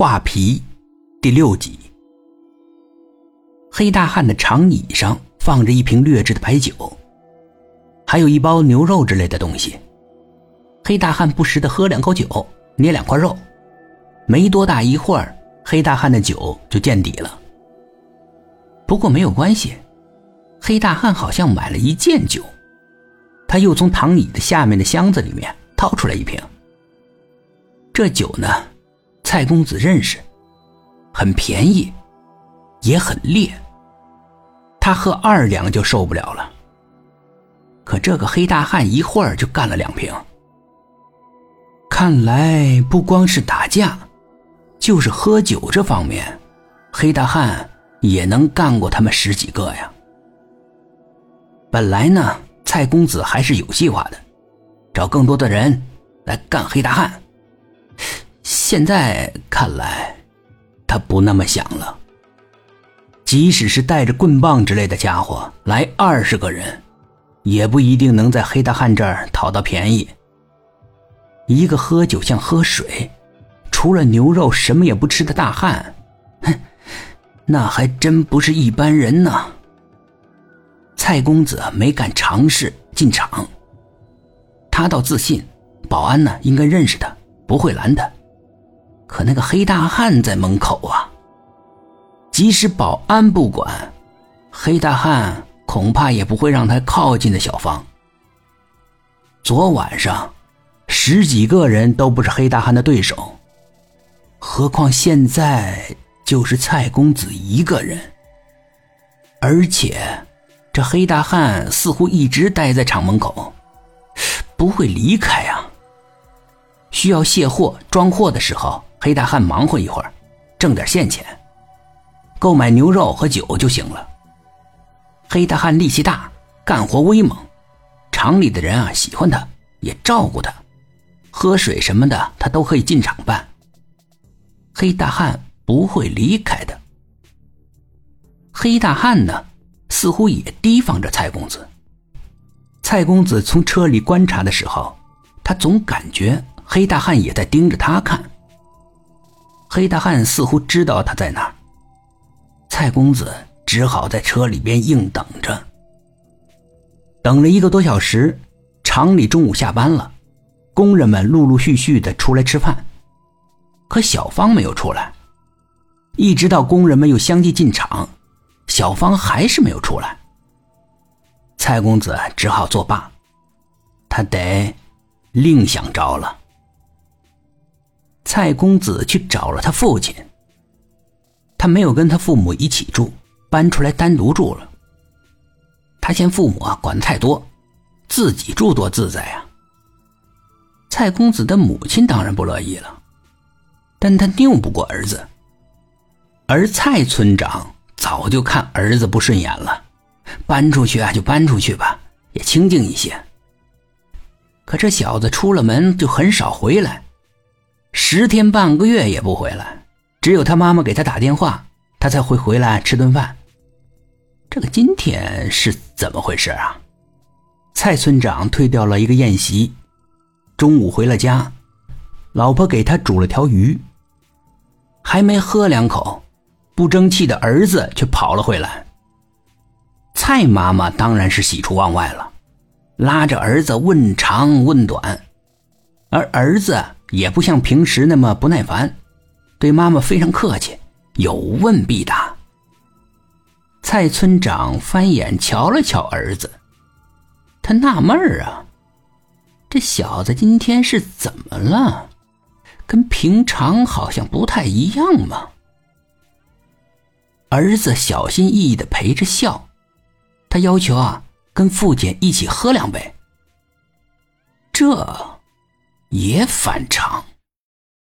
画皮第六集。黑大汉的长椅上放着一瓶劣质的白酒，还有一包牛肉之类的东西。黑大汉不时的喝两口酒，捏两块肉，没多大一会儿，黑大汉的酒就见底了。不过没有关系，黑大汉好像买了一件酒。他又从躺椅的下面的箱子里面掏出来一瓶。这酒呢，蔡公子认识，很便宜，也很烈。他喝二两就受不了了。可这个黑大汉一会儿就干了两瓶。看来不光是打架，就是喝酒这方面，黑大汉也能干过他们十几个呀。本来呢。蔡公子还是有计划的，找更多的人来干黑大汉。现在看来，他不那么想了。即使是带着棍棒之类的家伙来二十个人，也不一定能在黑大汉这儿讨到便宜。一个喝酒像喝水，除了牛肉什么也不吃的大汉，哼，那还真不是一般人呢。蔡公子没敢尝试进场，他倒自信，保安呢应该认识他，不会拦他。可那个黑大汉在门口啊，即使保安不管，黑大汉恐怕也不会让他靠近的小芳。昨晚上，十几个人都不是黑大汉的对手，何况现在就是蔡公子一个人，而且。这黑大汉似乎一直待在厂门口，不会离开啊。需要卸货、装货的时候，黑大汉忙活一会儿，挣点现钱，购买牛肉和酒就行了。黑大汉力气大，干活威猛，厂里的人啊喜欢他，也照顾他，喝水什么的他都可以进厂办。黑大汉不会离开的。黑大汉呢？似乎也提防着蔡公子。蔡公子从车里观察的时候，他总感觉黑大汉也在盯着他看。黑大汉似乎知道他在哪儿，蔡公子只好在车里边硬等着。等了一个多小时，厂里中午下班了，工人们陆陆续续的出来吃饭，可小芳没有出来，一直到工人们又相继进厂。小芳还是没有出来，蔡公子只好作罢，他得另想招了。蔡公子去找了他父亲，他没有跟他父母一起住，搬出来单独住了。他嫌父母啊管的太多，自己住多自在呀。蔡公子的母亲当然不乐意了，但他拗不过儿子，而蔡村长。早就看儿子不顺眼了，搬出去啊就搬出去吧，也清静一些。可这小子出了门就很少回来，十天半个月也不回来，只有他妈妈给他打电话，他才会回来吃顿饭。这个今天是怎么回事啊？蔡村长退掉了一个宴席，中午回了家，老婆给他煮了条鱼，还没喝两口。不争气的儿子却跑了回来。蔡妈妈当然是喜出望外了，拉着儿子问长问短，而儿子也不像平时那么不耐烦，对妈妈非常客气，有问必答。蔡村长翻眼瞧了瞧儿子，他纳闷儿啊，这小子今天是怎么了？跟平常好像不太一样嘛。儿子小心翼翼的陪着笑，他要求啊，跟父亲一起喝两杯。这也反常。